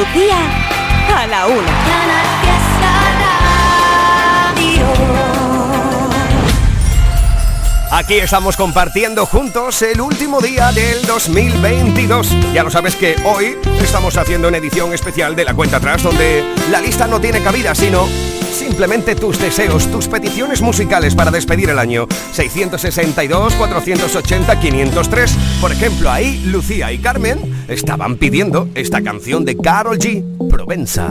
A la una. Aquí estamos compartiendo juntos el último día del 2022. Ya lo sabes que hoy estamos haciendo una edición especial de la cuenta atrás donde la lista no tiene cabida, sino simplemente tus deseos, tus peticiones musicales para despedir el año. 662, 480, 503. Por ejemplo, ahí Lucía y Carmen estaban pidiendo esta canción de Carol G. Provenza.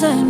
Del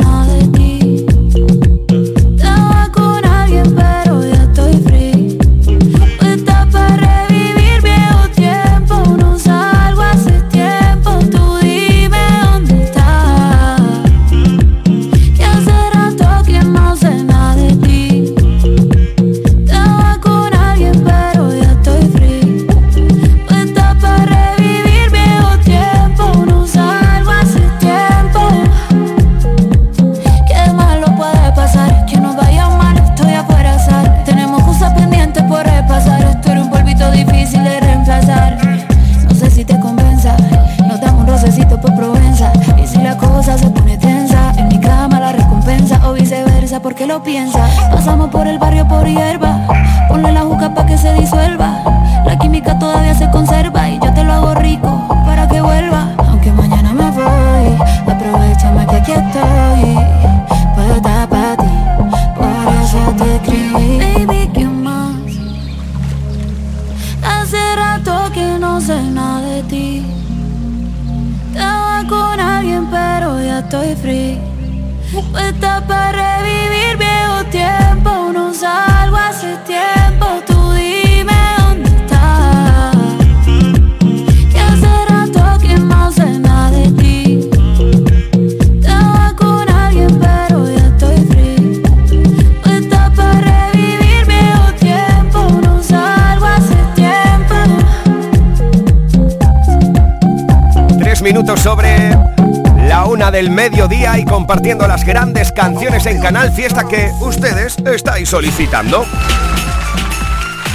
compartiendo las grandes canciones en Canal Fiesta que ustedes estáis solicitando.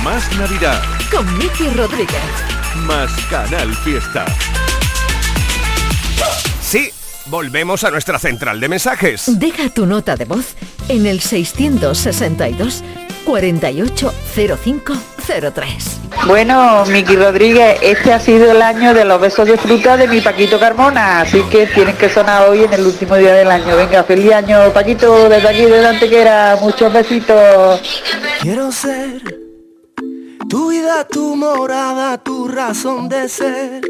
Más Navidad. Con Miki Rodríguez. Más Canal Fiesta. Sí, volvemos a nuestra central de mensajes. Deja tu nota de voz en el 662 480503. Bueno, Miki Rodríguez, este ha sido el año de los besos de fruta de mi Paquito Carmona, así que tienen que sonar hoy en el último día del año. Venga, feliz año, Paquito, desde aquí, delante que era. Muchos besitos. Quiero ser tu vida, tu morada, tu razón de ser.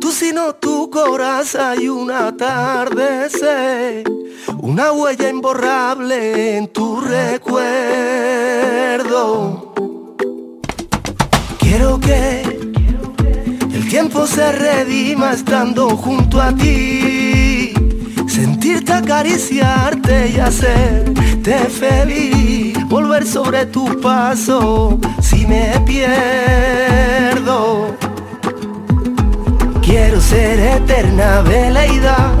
Tú sino tu corazón y un atardecer. Una huella imborrable en tu recuerdo Quiero que el tiempo se redima estando junto a ti. Sentirte acariciarte y hacerte feliz. Volver sobre tu paso si me pierdo. Quiero ser eterna veleidad,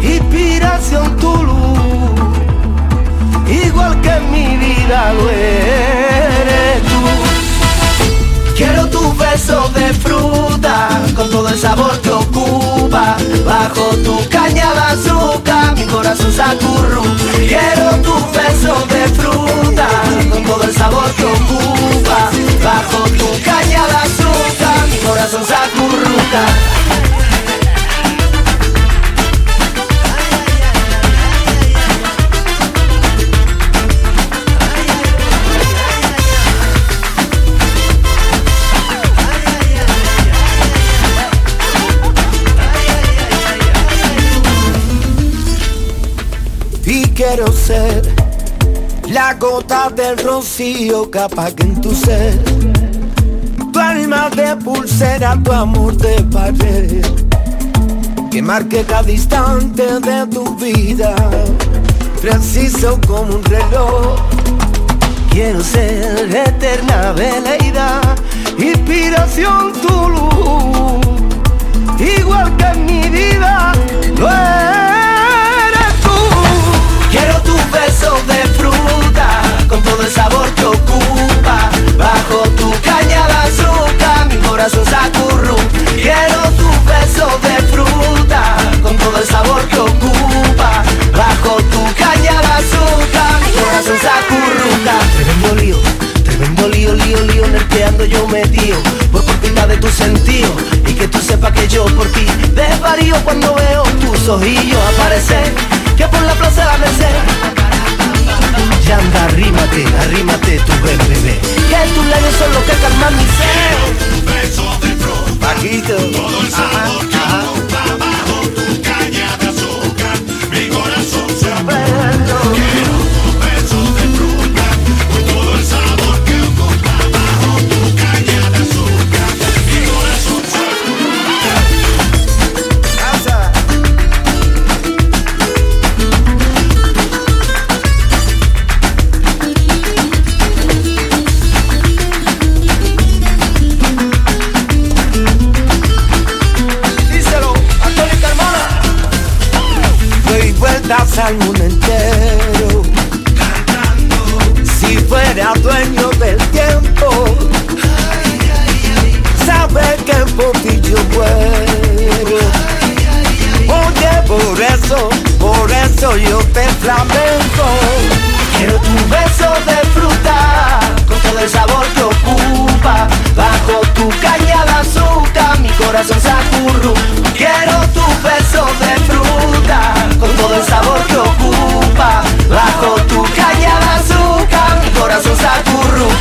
inspiración tu luz. Igual que en mi vida lo tú. Quiero tu beso de fruta con todo el sabor que ocupa. Bajo tu caña de azúcar, mi corazón se Quiero tu beso de fruta, con todo el sabor que ocupa. Bajo tu caña de azúcar, mi corazón se quiero ser la gota del rocío que apague en tu ser. Tu alma de pulsera, tu amor de pared, que marque cada instante de tu vida, preciso como un reloj. Quiero ser eterna veleidad, inspiración tu luz, igual que en mi vida lo es. Beso de fruta, con todo el sabor que ocupa. Bajo tu caña de azúcar, mi corazón se Quiero tu beso de fruta, con todo el sabor que ocupa. Bajo tu caña de azúcar, mi corazón se. Tremendo lío, tremendo lío, lío, lío, en el que ando yo metido. Por culpa de tu sentido, y que tú sepas que yo por ti desvarío cuando veo tus ojillos aparecer que por la plaza la Merced. Ya anda, arrímate, arrímate tu ven, bebé. Que tus labios son los que calman mi sed. De Paquito. todo el sabor que bajo Fuera dueño del tiempo, sabe que por ti yo. Oye, por eso, por eso yo te flamenco. Quiero tu beso de fruta, con todo el sabor que ocupa. Bajo tu caña de azúcar, mi corazón se acurru. Quiero tu beso de fruta, con todo el sabor que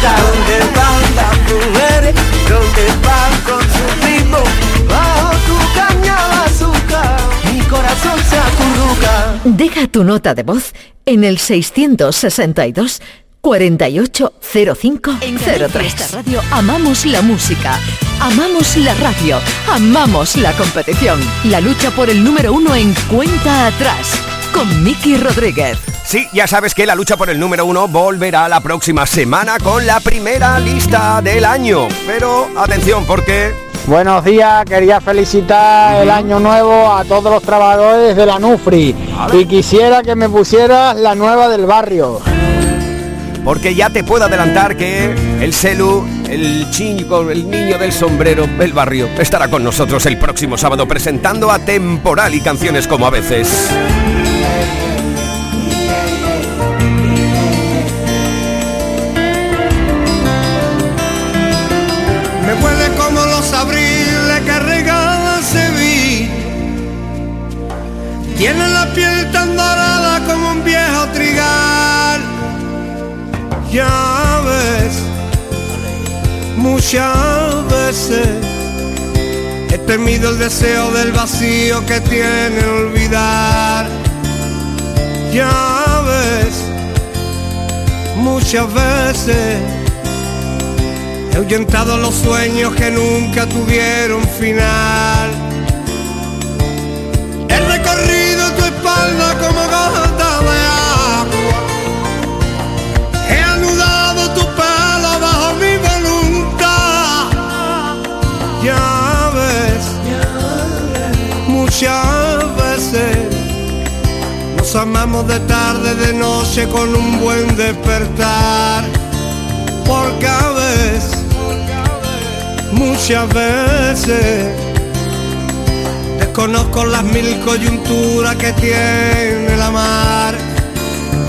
¿Dónde van las mujeres? ¿Dónde van con su ritmo? Bajo tu caña de azúcar, mi corazón se acurruca. Deja tu nota de voz en el 662 480503. En Fiesta Radio amamos la música, amamos la radio, amamos la competición. La lucha por el número uno en cuenta atrás con Miki Rodríguez. Sí, ya sabes que la lucha por el número uno volverá la próxima semana con la primera lista del año. Pero atención porque Buenos días, quería felicitar el año nuevo a todos los trabajadores de la Nufri y quisiera que me pusieras la nueva del barrio. Porque ya te puedo adelantar que el Celu, el chico, el niño del sombrero, el barrio, estará con nosotros el próximo sábado presentando a Temporal y canciones como a veces. Tiene la piel tan dorada como un viejo trigal. Ya ves, muchas veces he temido el deseo del vacío que tiene olvidar. Ya ves, muchas veces he ahuyentado los sueños que nunca tuvieron final. Muchas veces nos amamos de tarde, de noche con un buen despertar. Porque a veces, muchas veces Desconozco las mil coyunturas que tiene la mar.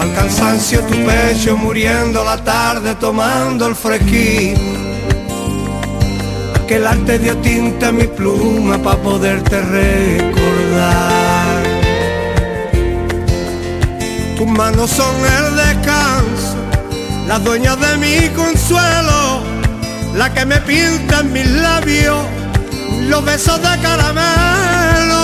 Al cansancio tu pecho muriendo la tarde tomando el fresquín. Que el arte dio tinta a mi pluma para poderte recordar. Tus manos son el descanso, las dueñas de mi consuelo, la que me pinta en mis labios los besos de caramelo.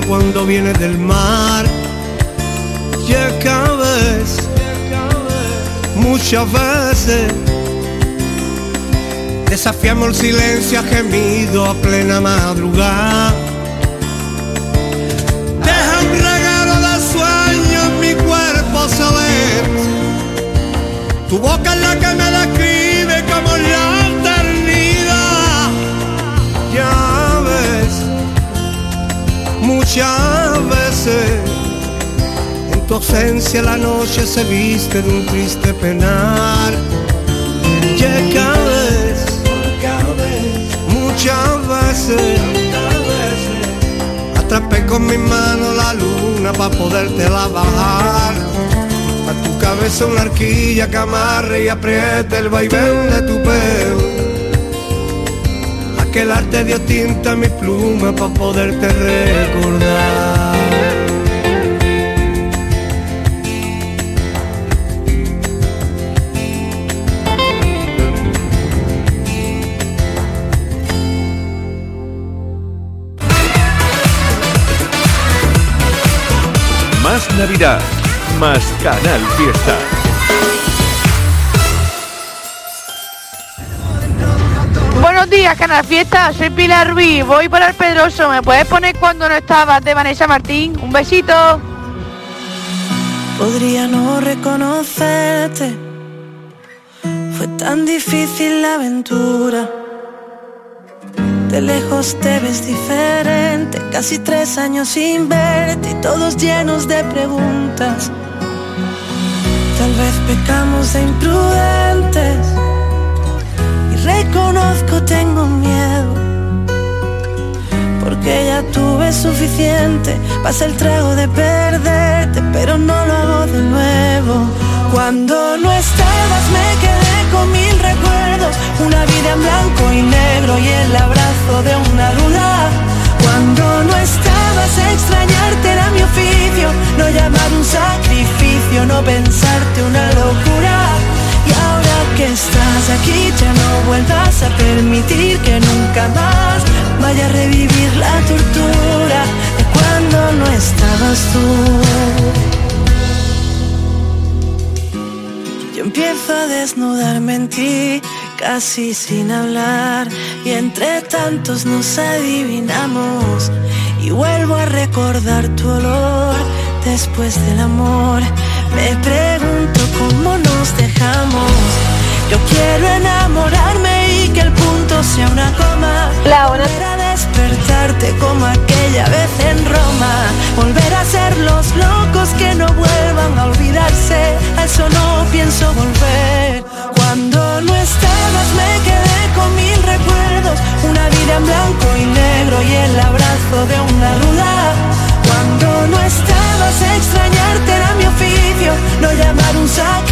Cuando viene del mar. Y es que a veces, muchas veces, Desafiamos el silencio a gemido a plena madrugada. Deja un regalo de sueño mi cuerpo saber. Tu boca muchas veces en tu ausencia la noche se viste de un triste penar. Y cada vez, muchas veces, atrapé con mi mano la luna para poderte la bajar. A tu cabeza una arquilla que amarre y apriete el vaivén de tu pelo. Aquel arte dio tinta a mi pluma para poderte recordar. Más Navidad, más Canal Fiesta. Días, Canal Fiesta. Soy Pilar Ruiz. Voy para el Pedroso. ¿Me puedes poner cuando no estabas de Vanessa Martín? Un besito. Podría no reconocerte. Fue tan difícil la aventura. De lejos te ves diferente, casi tres años sin verte y todos llenos de preguntas. Tal vez pecamos de imprudentes reconozco tengo miedo. Porque ya tuve suficiente, pasa el trago de perderte, pero no lo hago de nuevo. Cuando no estabas me quedé con mil recuerdos, una vida en blanco y negro y el abrazo de una duda. Cuando no estabas extrañarte era mi oficio, no llamar un sacrificio, no pensarte una locura. Que estás aquí ya no vuelvas a permitir que nunca más vaya a revivir la tortura de cuando no estabas tú. Yo empiezo a desnudarme en ti, casi sin hablar, y entre tantos nos adivinamos. Y vuelvo a recordar tu olor después del amor. Me pregunto cómo nos dejamos. Yo quiero enamorarme y que el punto sea una coma. La hora- Volver a despertarte como aquella vez en Roma. Volver a ser los locos que no vuelvan a olvidarse. A eso no pienso volver. Cuando no estabas me quedé con mil recuerdos. Una vida en blanco y negro y el abrazo de una duda. Cuando no estabas extrañarte era mi oficio. No llamar un sacrificio,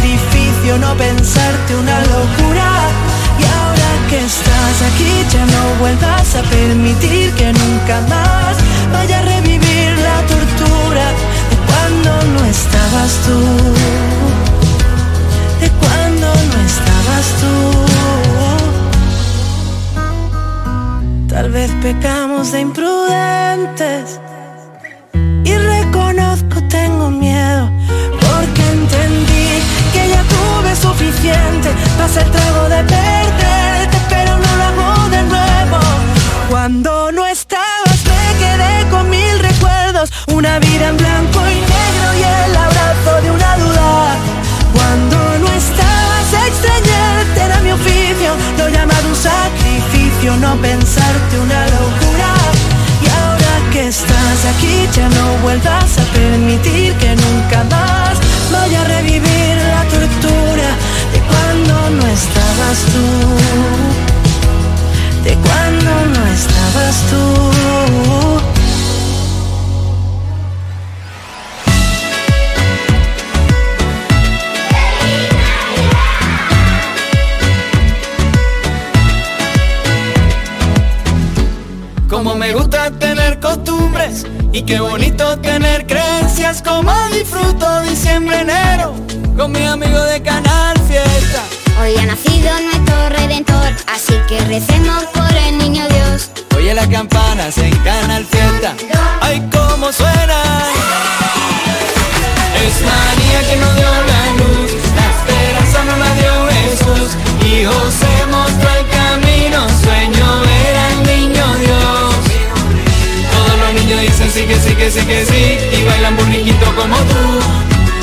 que sí y bailan burriquito como tú,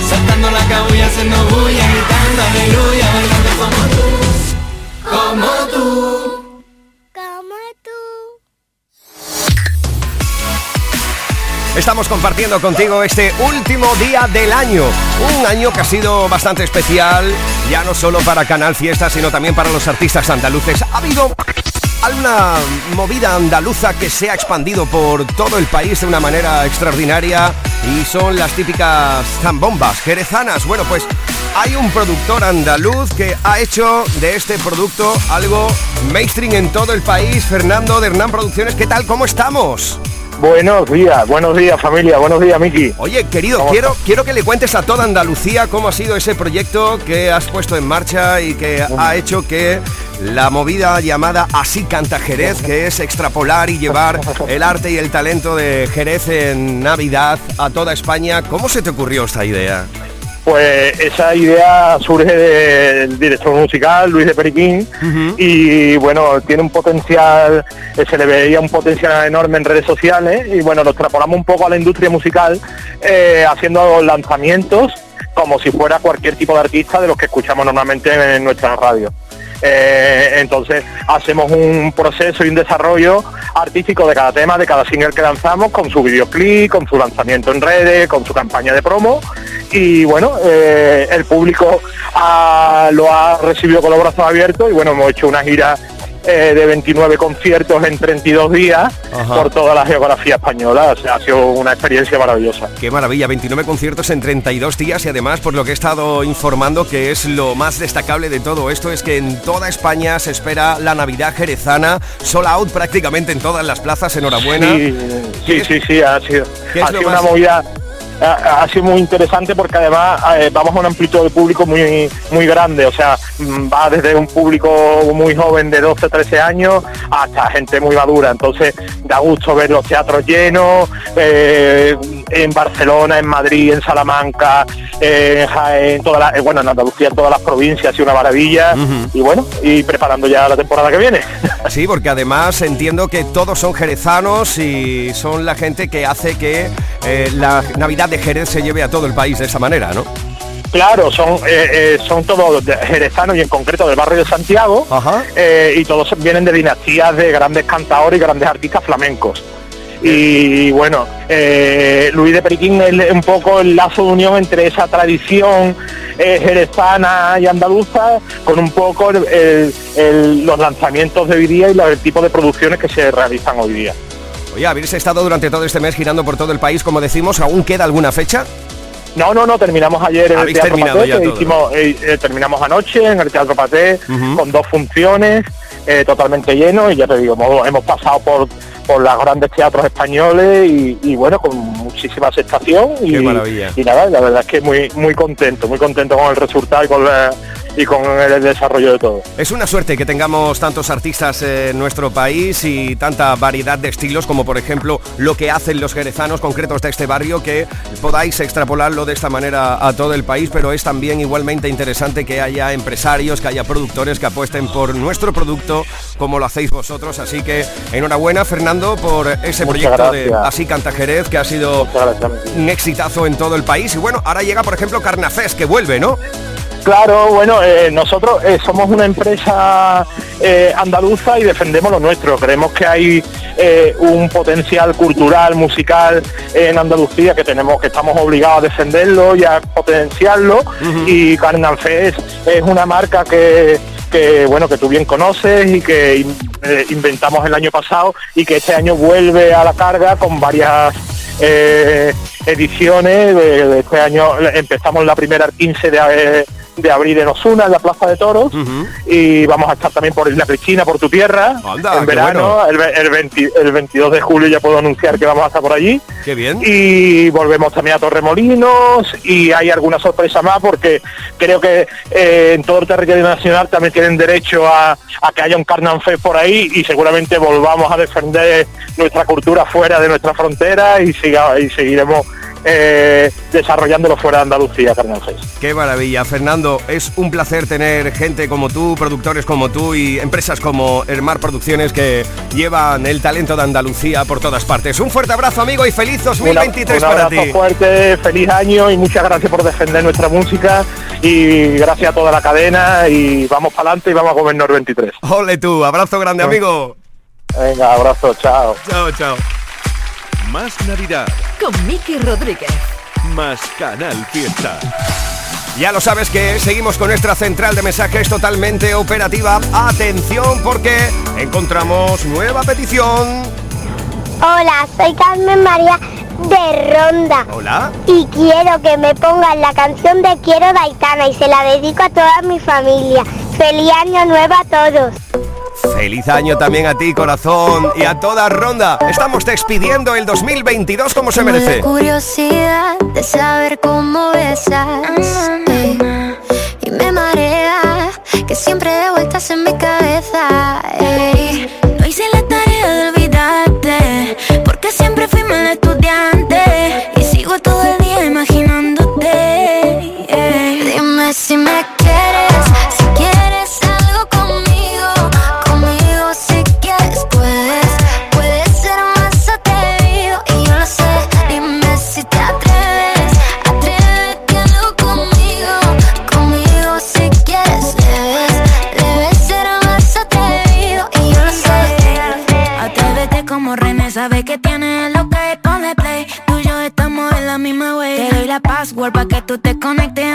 saltando la cabulla, haciendo bulla, gritando aleluya, bailando como tú, como tú. Estamos compartiendo contigo este último día del año. Un año que ha sido bastante especial, ya no solo para Canal Fiesta, sino también para los artistas andaluces. Ha habido alguna movida andaluza que se ha expandido por todo el país de una manera extraordinaria y son las típicas zambombas jerezanas. Bueno, pues hay un productor andaluz que ha hecho de este producto algo mainstream en todo el país. Fernando de Hernán Producciones, ¿qué tal? ¿Cómo estamos? Buenos días, buenos días familia, buenos días Miki. Oye, querido, quiero, quiero que le cuentes a toda Andalucía cómo ha sido ese proyecto que has puesto en marcha y que ha hecho que la movida llamada Así canta Jerez, que es extrapolar y llevar el arte y el talento de Jerez en Navidad a toda España. ¿Cómo se te ocurrió esta idea? Pues esa idea surge del director musical Luis de Periquín y bueno, tiene un potencial, se le veía un potencial enorme en redes sociales y bueno, lo extrapolamos un poco a la industria musical eh, haciendo lanzamientos como si fuera cualquier tipo de artista de los que escuchamos normalmente en nuestra radio. Eh, entonces hacemos un proceso y un desarrollo artístico de cada tema, de cada single que lanzamos, con su videoclip, con su lanzamiento en redes, con su campaña de promo. Y bueno, eh, el público ha- lo ha recibido con los brazos abiertos y bueno, hemos hecho una gira eh, de 29 conciertos en 32 días Ajá. por toda la geografía española. O sea, ha sido una experiencia maravillosa. Qué maravilla, 29 conciertos en 32 días y además por lo que he estado informando que es lo más destacable de todo esto es que en toda España se espera la Navidad jerezana, sold out prácticamente en todas las plazas, enhorabuena. Sí, sí, sí, sí, ha sido, ha sido una movida ha, sido muy interesante porque además eh, vamos a un amplitud de público muy muy grande, o sea, mm, va desde un público muy joven de 12, 13 años hasta gente muy madura, entonces da gusto ver los teatros llenos, eh, en Barcelona, en Madrid, en Salamanca, en Jaén, toda la- eh, bueno, en Andalucía, en todas las provincias, sido una maravilla, y bueno, y preparando ya la temporada que viene. Sí, porque además entiendo que todos son jerezanos y son la gente que hace que eh, la Navidad de Jerez se lleve a todo el país de esa manera, ¿no? Claro, son eh, eh, son todos jerezanos y en concreto del barrio de Santiago eh, y todos vienen de dinastías de grandes cantadores y grandes artistas flamencos. Y bueno, eh, Luis de Periquín es un poco el lazo de unión entre esa tradición eh, jerezana y andaluza con un poco el- el- el- los lanzamientos de hoy día y los, el tipo de producciones que se realizan hoy día. Oye, habéis estado durante todo este mes girando por todo el país, como decimos, ¿aún queda alguna fecha? No, no, no, terminamos ayer en el Teatro Paté, que todo, hicimos, eh, eh, terminamos anoche en el Teatro Paté con dos funciones eh, totalmente lleno y ya te digo, hemos, hemos pasado por por los grandes teatros españoles y, y, bueno, con muchísima aceptación y, Qué maravilla. y nada, la verdad es que muy muy contento, muy contento con el resultado y con, la- y con el desarrollo de todo. Es una suerte que tengamos tantos artistas en nuestro país y tanta variedad de estilos como por ejemplo lo que hacen los jerezanos concretos de este barrio que podáis extrapolarlo de esta manera a todo el país, pero es también igualmente interesante que haya empresarios, que haya productores que apuesten por nuestro producto como lo hacéis vosotros, así que enhorabuena Fernando por ese Muchas proyecto de. Así Canta Jerez que ha sido un exitazo en todo el país y bueno, ahora llega por ejemplo Carnafest que vuelve, ¿no? Claro, bueno, eh, nosotros eh, somos una empresa eh, andaluza y defendemos lo nuestro. Creemos que hay un potencial cultural, musical en Andalucía que tenemos, que estamos obligados a defenderlo y a potenciarlo. Y Carnal Fest es una marca que, que, bueno que tú bien conoces y que in- eh, inventamos el año pasado y que este año vuelve a la carga con varias eh, ediciones. De, de este año empezamos la primera el 15 de, de abril en Osuna, en la Plaza de Toros, y vamos a estar también por Isla Cristina, por tu tierra, Anda, en verano, bueno. el, el 20 el 22 de julio ya puedo anunciar que vamos a estar por allí. Qué bien. Y volvemos también a Torremolinos y hay alguna sorpresa más porque creo que eh, en todo el territorio nacional también tienen derecho a, a que haya un Carnan Fest por ahí y seguramente volvamos a defender nuestra cultura fuera de nuestra frontera y, siga, y seguiremos eh, desarrollándolo fuera de Andalucía, Fest. Qué maravilla, Fernando. Es un placer tener gente como tú, productores como tú y empresas como Hermar Producciones que llevan el talento de Andalucía por todas partes. Un fuerte abrazo, amigo, y feliz 2023 un para ti. fuerte, feliz año y muchas gracias por defender nuestra música y gracias a toda la cadena y vamos para adelante y vamos a comernos 23. Ole tú, abrazo grande, amigo. Venga, abrazo, chao. Chao, chao. Más Navidad, Con Miki Rodríguez. más Canal Fiesta. Ya lo sabes que seguimos con nuestra central de mensajes totalmente operativa. Atención porque encontramos nueva petición. Hola, soy Carmen María de Ronda Hola. y quiero que me pongan la canción de Quiero de Aitana y se la dedico a toda mi familia. Feliz año nuevo a todos. Feliz año también a ti, corazón, y a toda ronda. Estamos despidiendo el 2022 como se Tengo la merece. curiosidad de saber cómo besas ey, Y me marea que siempre de vueltas en mi cabeza ey. No hice la tarea de olvidarte Porque siempre password para que tú te conectes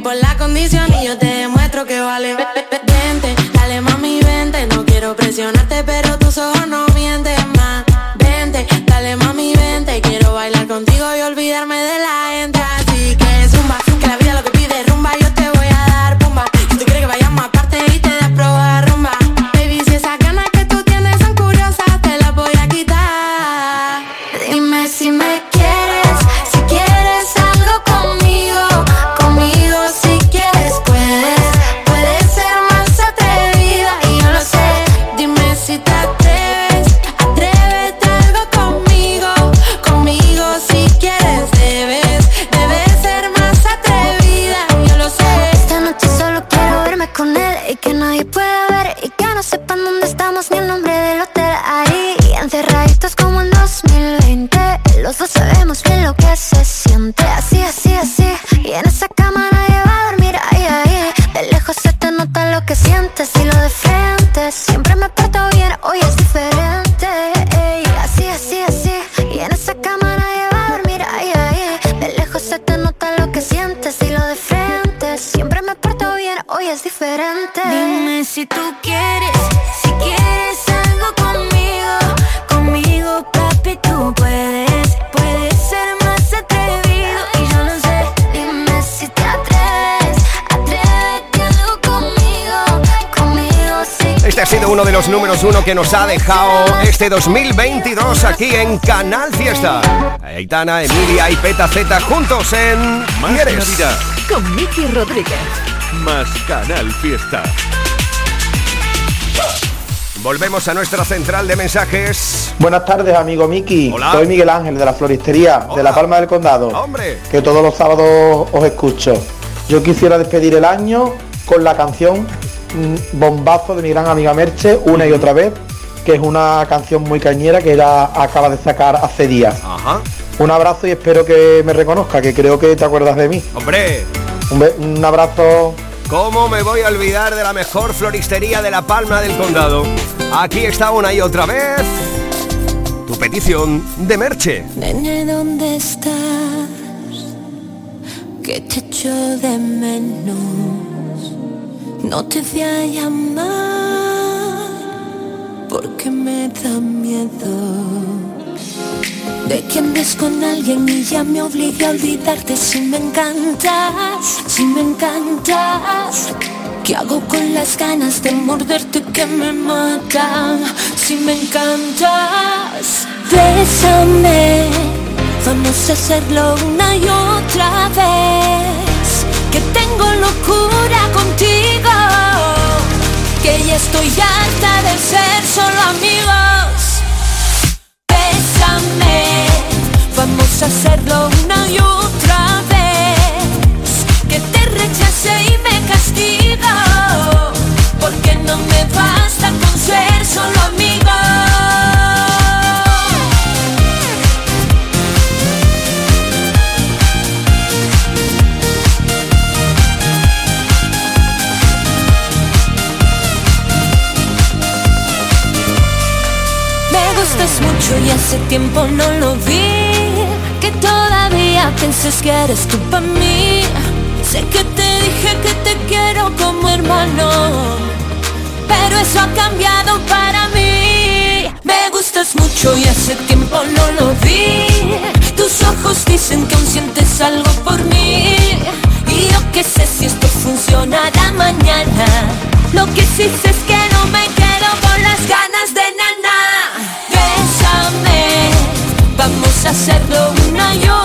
por la condición. Que nos ha dejado este 2022 aquí en Canal Fiesta. Aitana, Emilia y Peta Z juntos en Más ¿Quieres? Navidad, Con Miki Rodríguez. más Canal Fiesta. Volvemos a nuestra central de mensajes. Buenas tardes, amigo Miki. Hola. Soy Miguel Ángel de la Floristería de La Palma del Condado. Hombre. Que todos los sábados os escucho. Yo quisiera despedir el año con la canción Bombazo de mi gran amiga Merche, una y otra vez, que es una canción muy cañera que ella acaba de sacar hace días. Ajá. Un abrazo y espero que me reconozca, que creo que te acuerdas de mí. Hombre, Un, un abrazo. ¿cómo me voy a olvidar de la mejor floristería de la Palma del Condado? Aquí está una y otra vez. Tu petición de Merche. Nene, ¿dónde estás? Que te echo de menos. No te voy a llamar porque me da miedo. De que andes con alguien y ya me obligue a olvidarte si me encantas, si me encantas. ¿Qué hago con las ganas de morderte que me matan? Si me encantas, bésame. Vamos a hacerlo una y otra vez. Que tengo locura contigo. Que ya estoy harta de ser solo amigos. Bésame, vamos a hacerlo una y otra vez. Que te rechace y me castigo. Porque no me basta con ser solo amigos. Mucho y hace tiempo no lo vi. Que todavía pienses que eres tú para mí. Sé que te dije que te quiero como hermano. Pero eso ha cambiado para mí. Me gustas mucho y hace tiempo no lo vi. Tus ojos dicen que aún sientes algo por mí. Y yo que sé si esto funcionará mañana. Lo que sí sé es que no me quedo con las ganas de nana. Hacerlo una y otra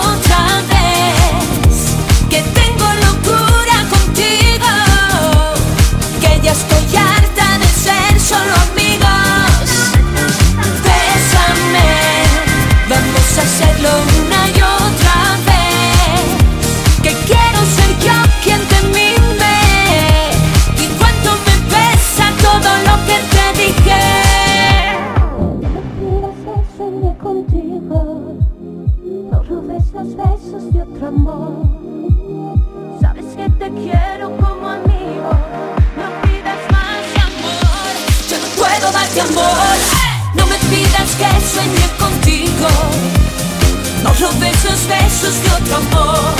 No robes los besos de otro amor.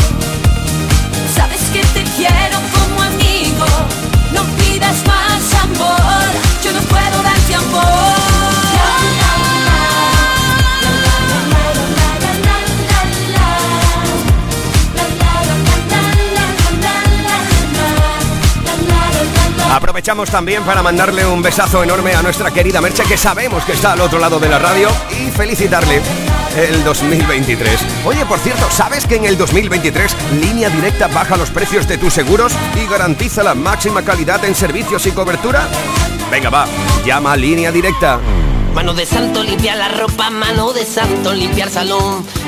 Sabes que te quiero como amigo, no pidas más amor. Yo no puedo darte amor. Aprovechamos también para mandarle un besazo enorme a nuestra querida Merche, que sabemos que está al otro lado de la radio, y felicitarle el 2023. Oye, por cierto, ¿sabes que en el 2023 Línea Directa baja los precios de tus seguros y garantiza la máxima calidad en servicios y cobertura? Venga, va, llama a Línea Directa. Mano de santo limpia la ropa, mano de santo limpiar salón,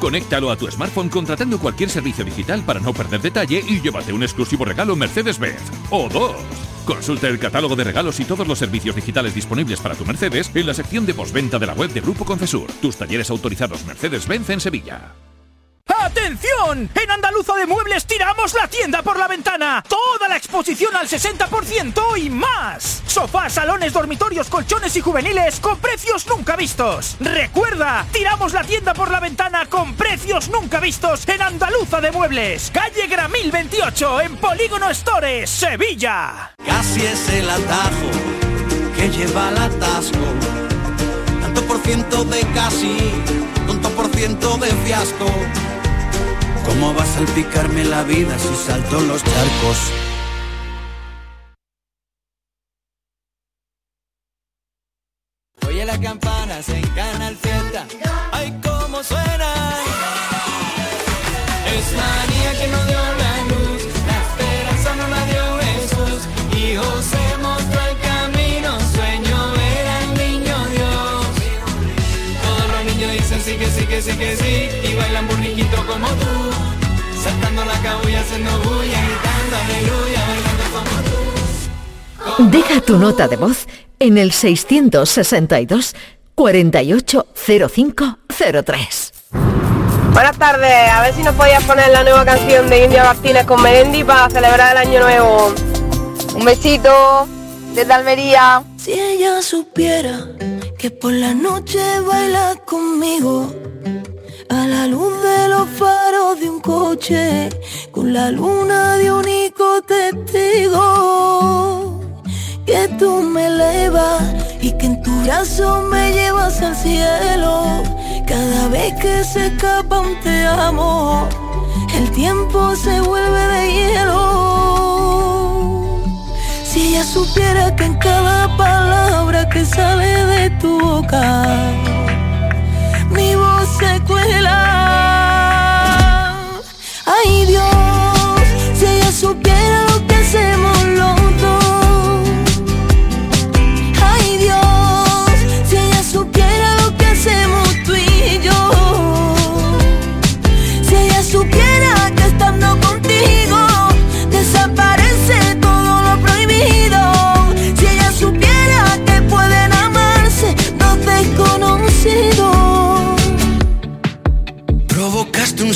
Conéctalo a tu smartphone contratando cualquier servicio digital para no perder detalle y llévate un exclusivo regalo Mercedes-Benz. O dos. Consulta el catálogo de regalos y todos los servicios digitales disponibles para tu Mercedes en la sección de postventa de la web de Grupo Concesur. Tus talleres autorizados Mercedes-Benz en Sevilla. ¡Atención! En Andaluza de Muebles tiramos la tienda por la ventana. Toda la exposición al 60% y más. Sofás, salones, dormitorios, colchones y juveniles con precios nunca vistos. Recuerda, tiramos la tienda por la ventana con precios nunca vistos en Andaluza de Muebles. Calle Gramil 28 en Polígono Stores, Sevilla. Casi es el atajo que lleva al atasco. Tanto por ciento de casi, tanto por ciento de fiasco. ¿Cómo va a salpicarme la vida si salto los charcos? Oye las campanas en Canal Fiesta. Ay, cómo suena. Es María que nos dio que sí que sí que sí. Y bailan burriquito como tú. Saltando la cabulla, haciendo bulla, gritando aleluya, bailando como tú. Deja tu nota de voz en el 662 480503. Buenas tardes, a ver si nos podías poner la nueva canción de India Martínez con Melendi para celebrar el año nuevo. Un besito desde Almería. Si ella supiera que por la noche baila conmigo. A la luz de los faros de un coche con la luna de único testigo. Que tú me elevas y que en tu brazo me llevas al cielo. Cada vez que se escapa un te amo el tiempo se vuelve de hielo si ella supiera que en cada palabra que sale de tu boca mi voz se cuela. Ay Dios, si ella supiera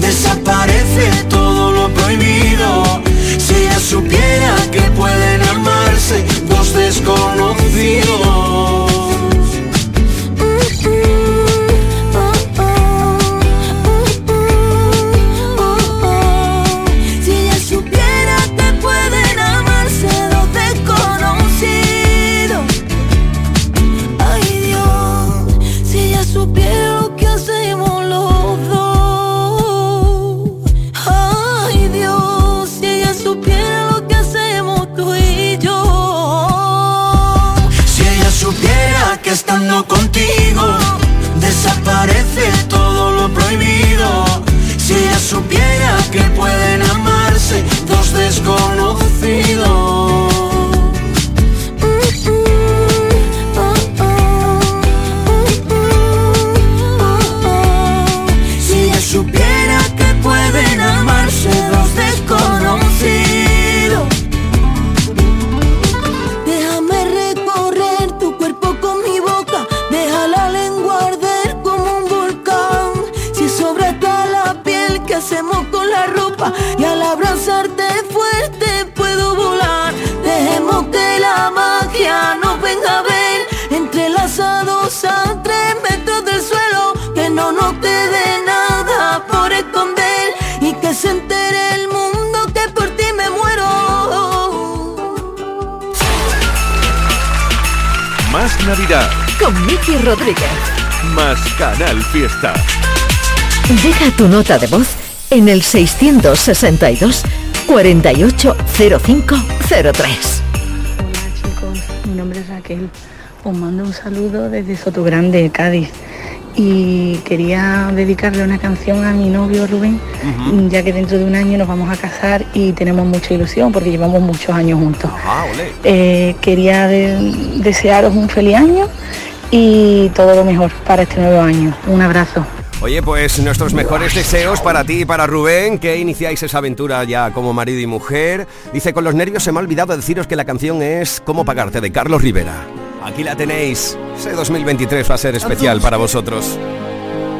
desaparece todo lo prohibido. Si ella supiera que pueden amarse dos desconocidos. Contigo desaparece todo lo prohibido. Si ella supiera que pueden amarse desconocido. Si Navidad, Con Miki Rodríguez. más Canal Fiesta. Deja tu nota de voz en el 662 480503. Mi nombre es Raquel. Os mando un saludo desde Sotogrande, Cádiz. Y quería dedicarle una canción a mi novio Rubén, ya que dentro de un año nos vamos a casar y tenemos mucha ilusión porque llevamos muchos años juntos. Ah. Eh, quería de- desearos un feliz año y todo lo mejor para este nuevo año. Un abrazo. Oye, pues nuestros mejores deseos para ti y para Rubén, que iniciáis esa aventura ya como marido y mujer. Dice, con los nervios se me ha olvidado deciros que la canción es Cómo pagarte, de Carlos Rivera. Aquí la tenéis. Ese 2023 va a ser especial para vosotros.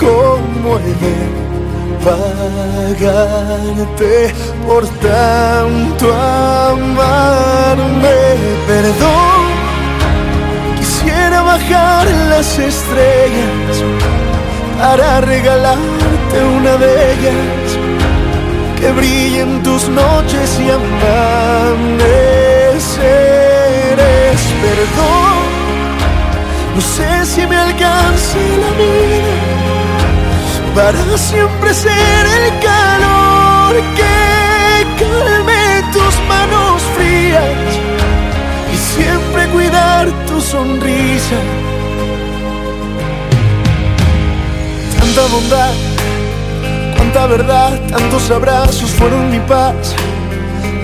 ¿Cómo he pagarte por tanto amarme? Perdón, quisiera bajar las estrellas para regalarte una de ellas que brillen tus noches y amaneceres. Perdón, no sé si me alcance la vida para siempre ser el calor que calme tus manos frías y siempre cuidar tu sonrisa. Tanta bondad, cuánta verdad, tantos abrazos fueron mi paz.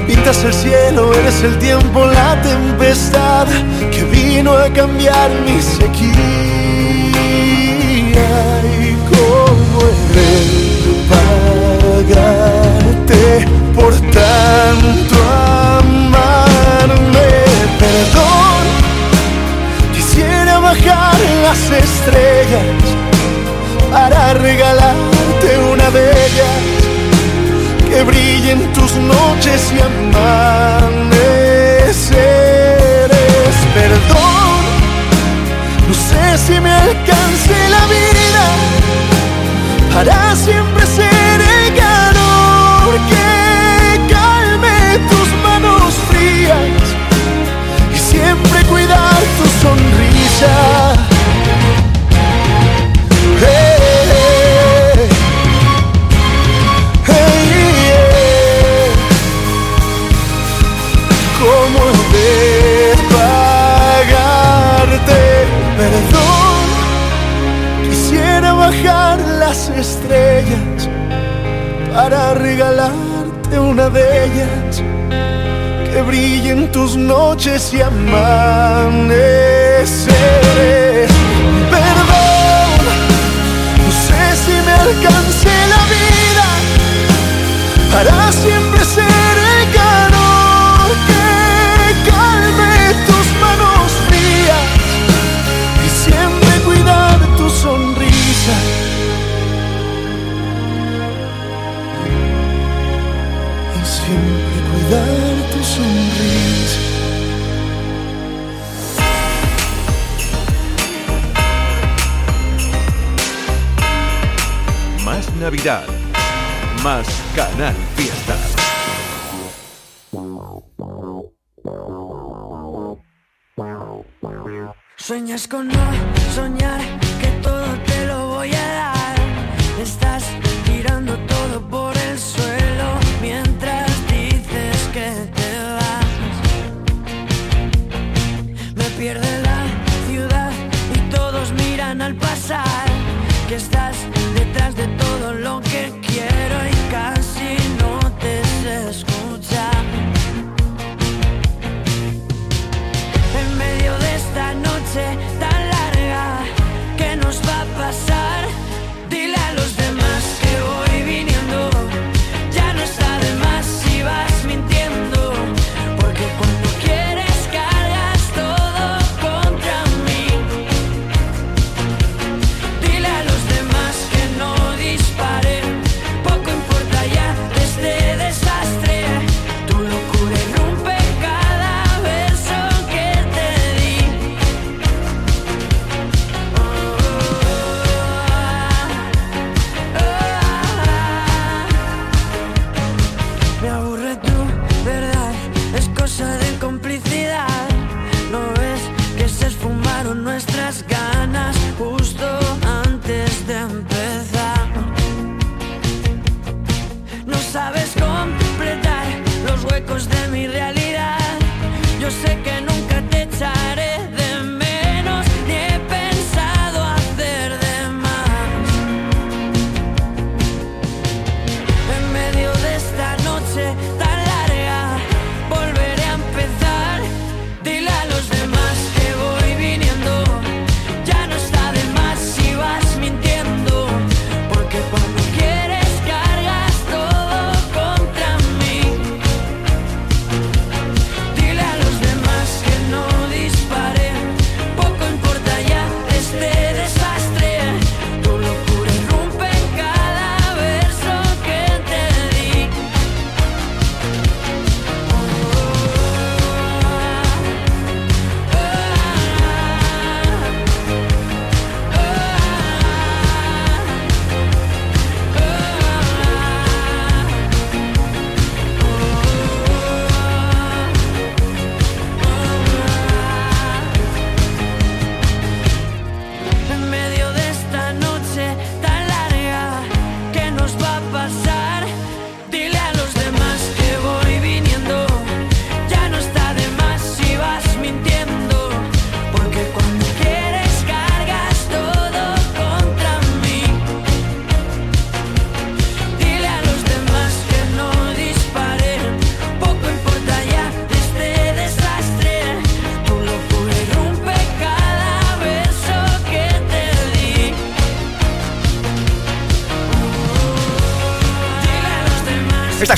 Pintas el cielo, eres el tiempo, la tempestad que vino a cambiar mi sequía. De pagarte por tanto amarme. Perdón, quisiera bajar las estrellas para regalarte una de ellas que brillen tus noches y amaneceres. Perdón, no sé si me alcance la vida para siempre ser el calor que calme tus manos frías y siempre cuidar tu sonrisa. Tus noches y amaneceres.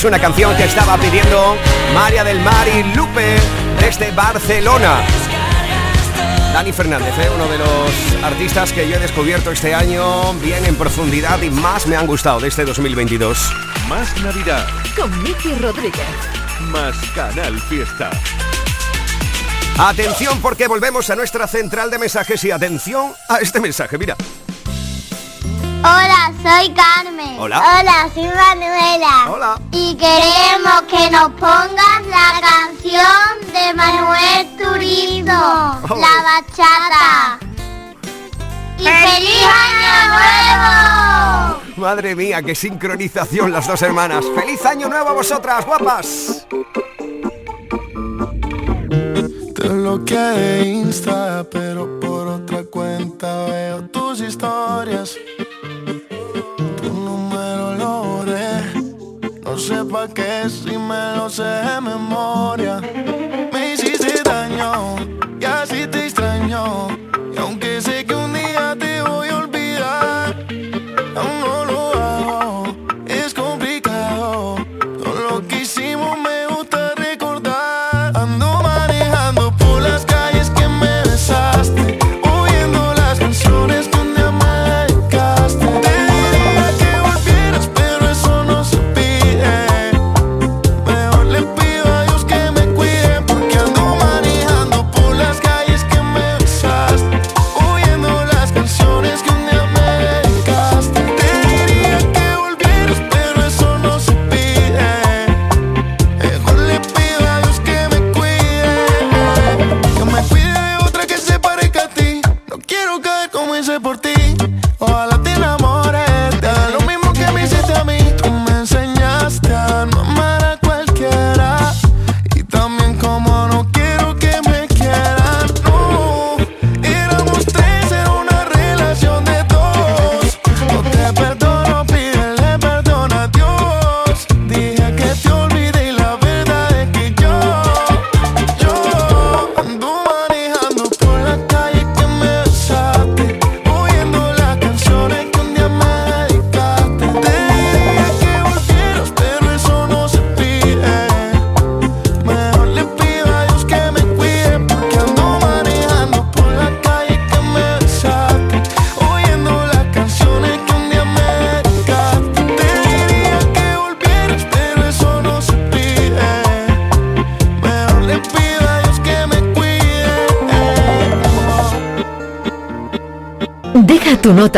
una canción que estaba pidiendo María del Mar y Lupe desde Barcelona. Dani Fernández, ¿eh? uno de los artistas que yo he descubierto este año bien en profundidad y más me han gustado de este 2022. Más Navidad. Con Miki Rodríguez. Más Canal Fiesta. Atención porque volvemos a nuestra central de mensajes y atención a este mensaje, mira. Hola, soy Carmen. Hola. Hola, soy Manuela. Hola. Y queremos que nos pongas la canción de Manuel Turizo, oh. la bachata. ¡Y feliz año nuevo! Madre mía, qué sincronización las dos hermanas. ¡Feliz año nuevo a vosotras, guapas! Te bloqueé Insta, pero por otra cuenta veo tus historias. sé pa' qué si me lo sé de memoria. Me hiciste daño y así te extraño. Y aunque sé que un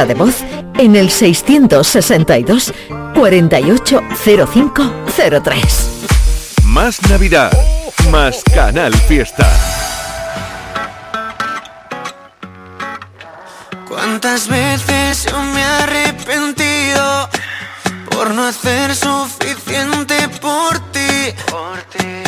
de voz en el 662 480503. Más Navidad, más Canal Fiesta. ¿Cuántas veces yo me he arrepentido por no hacer suficiente por ti? Por ti.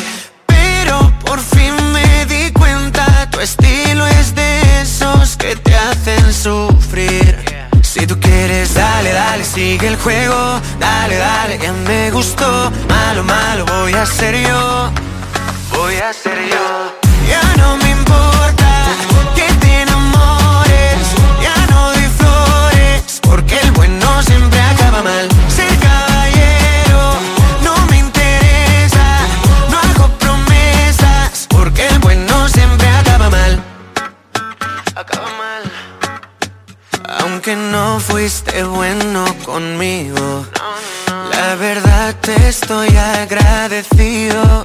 Dale, sigue el juego, dale, dale, ya me gustó. Malo, malo, voy a ser yo, voy a ser yo. Ya no me importa que te enamores, ya no doy flores, porque el bueno siempre acaba mal. Ser caballero no me interesa, no hago promesas, porque el bueno siempre acaba mal. Acaba mal, aunque no fuiste bueno conmigo. La verdad te estoy agradecido.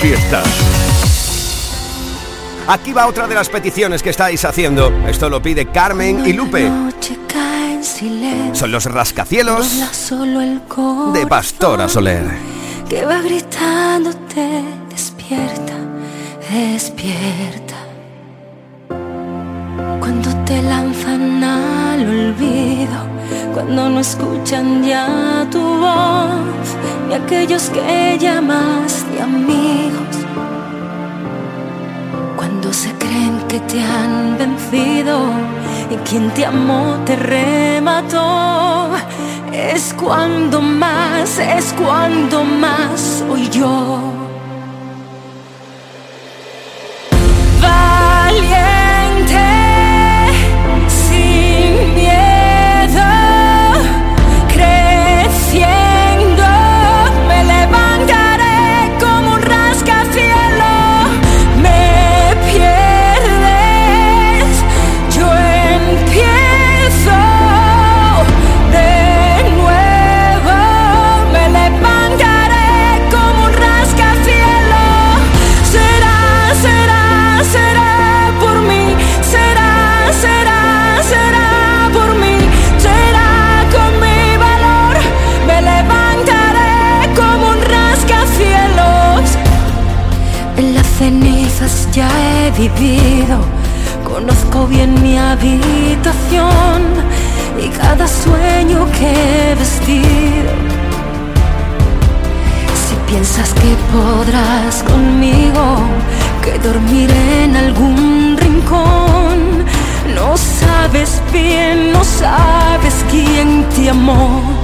fiestas. Aquí va otra de las peticiones que estáis haciendo. Esto lo pide Carmen y Lupe. Son los rascacielos de Pastora Soler. Que va gritándote, despierta, despierta. Cuando te lanzan al olvido cuando no escuchan ya tu voz, ni aquellos que llamaste amigos, cuando se creen que te han vencido y quien te amó te remató. Es cuando más, es cuando más soy yo. Valiente. cielos. En las cenizas ya he vivido, conozco bien mi habitación y cada sueño que he vestido. Si piensas que podrás conmigo, que dormiré en algún rincón, no sabes bien, no sabes quién te amó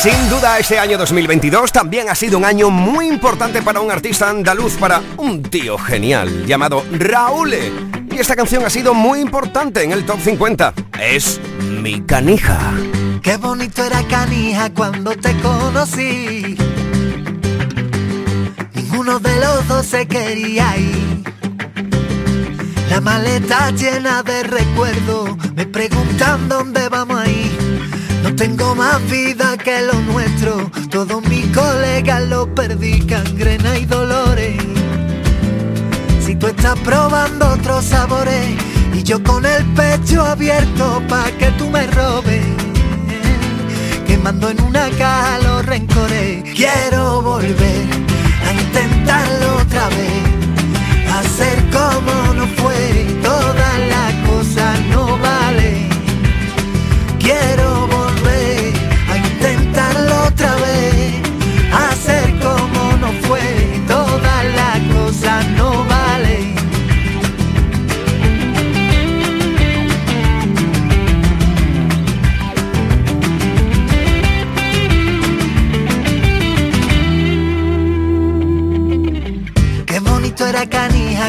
Sin duda este año 2022 también ha sido un año muy importante para un artista andaluz, para un tío genial llamado Raúl. Y esta canción ha sido muy importante en el top 50. Es Mi Canija. Qué bonito era Canija cuando te conocí. Ninguno de los dos se quería ir. La maleta llena de recuerdos, me preguntan dónde vamos a ir. No tengo más vida que lo nuestro, todos mis colegas lo perdí, cangrena y dolores. Si tú estás probando otros sabores y yo con el pecho abierto pa' que tú me robes quemando en una caja los rencores. Quiero volver a intentarlo otra vez, hacer como no fue, todas las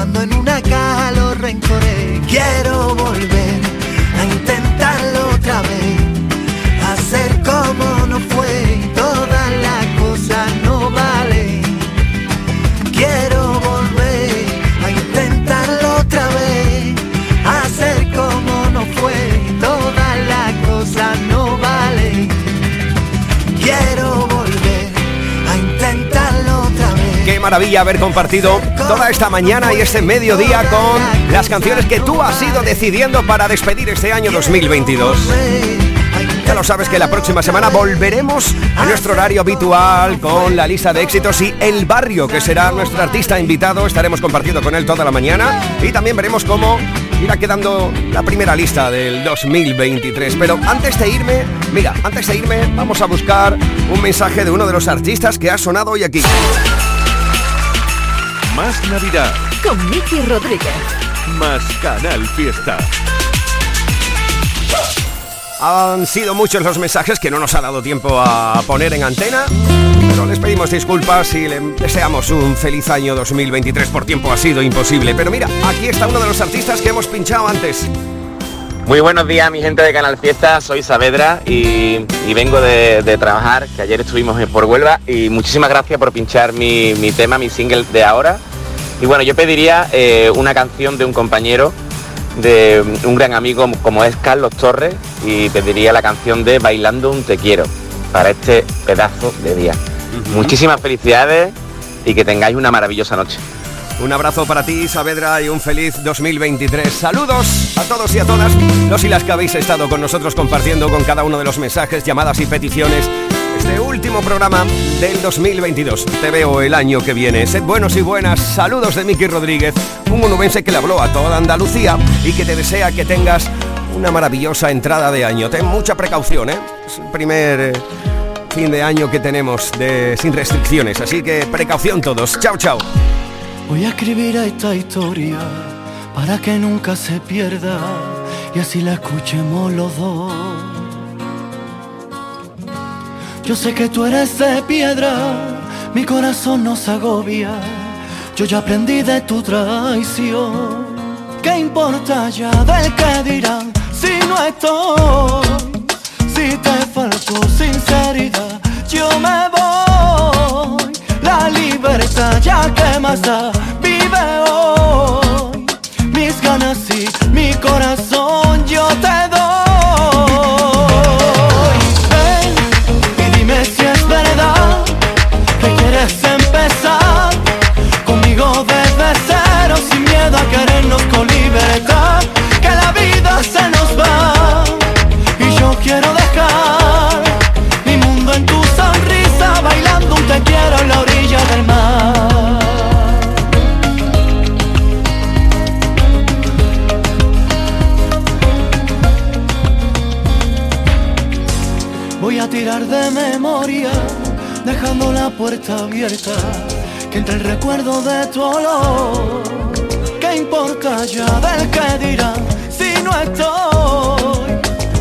quemando en una caja los rencores, Haber compartido toda esta mañana y este mediodía con las canciones que tú has ido decidiendo para despedir este año 2022. Ya lo sabes que la próxima semana volveremos a nuestro horario habitual con la lista de éxitos y El Barrio, que será nuestro artista invitado. Estaremos compartiendo con él toda la mañana y también veremos cómo irá quedando la primera lista del 2023. Pero antes de irme, mira, antes de irme vamos a buscar un mensaje de uno de los artistas que ha sonado hoy aquí. Más Navidad, Con Miki Rodríguez. más Canal Fiesta. Han sido muchos los mensajes que no nos ha dado tiempo a poner en antena, pero les pedimos disculpas y le deseamos un feliz año 2023. Por tiempo ha sido imposible, pero mira, aquí está uno de los artistas que hemos pinchado antes. Muy buenos días mi gente de Canal Fiesta, soy Saavedra y, y vengo de, de trabajar, que ayer estuvimos por Huelva y muchísimas gracias por pinchar mi, mi tema, mi single de ahora. Y bueno, yo pediría eh, una canción de un compañero, de un gran amigo como es Carlos Torres y pediría la canción de Bailando un Te Quiero para este pedazo de día. Muchísimas felicidades y que tengáis una maravillosa noche. Un abrazo para ti, Saavedra, y un feliz 2023. Saludos a todos y a todas los y las que habéis estado con nosotros compartiendo con cada uno de los mensajes, llamadas y peticiones. Este último programa del 2022. Te veo el año que viene. Sed buenos y buenas. Saludos de Miki Rodríguez, un onubense que le habló a toda Andalucía y que te desea que tengas una maravillosa entrada de año. Ten mucha precaución, ¿eh? Es el primer eh, fin de año que tenemos de, sin restricciones, así que precaución todos. Chao, chao. Voy a escribir esta historia para que nunca se pierda y así la escuchemos los dos. Yo sé que tú eres de piedra, mi corazón no se agobia. Yo ya aprendí de tu traición. ¿Qué importa ya del que dirán si no estoy? Si te faltó sinceridad, yo me voy. La libertad ya que más da, vive hoy. Mis ganas y mi corazón yo te doy. Y dime si es verdad que quieres empezar conmigo desde cero sin miedo a querernos con libertad. una puerta abierta que entre el recuerdo de tu olor. ¿Qué importa ya del que dirán si no estoy?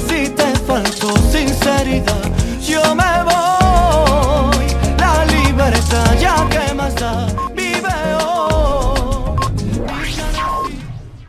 Si te faltó sinceridad, yo me voy. La libertad ya que más da.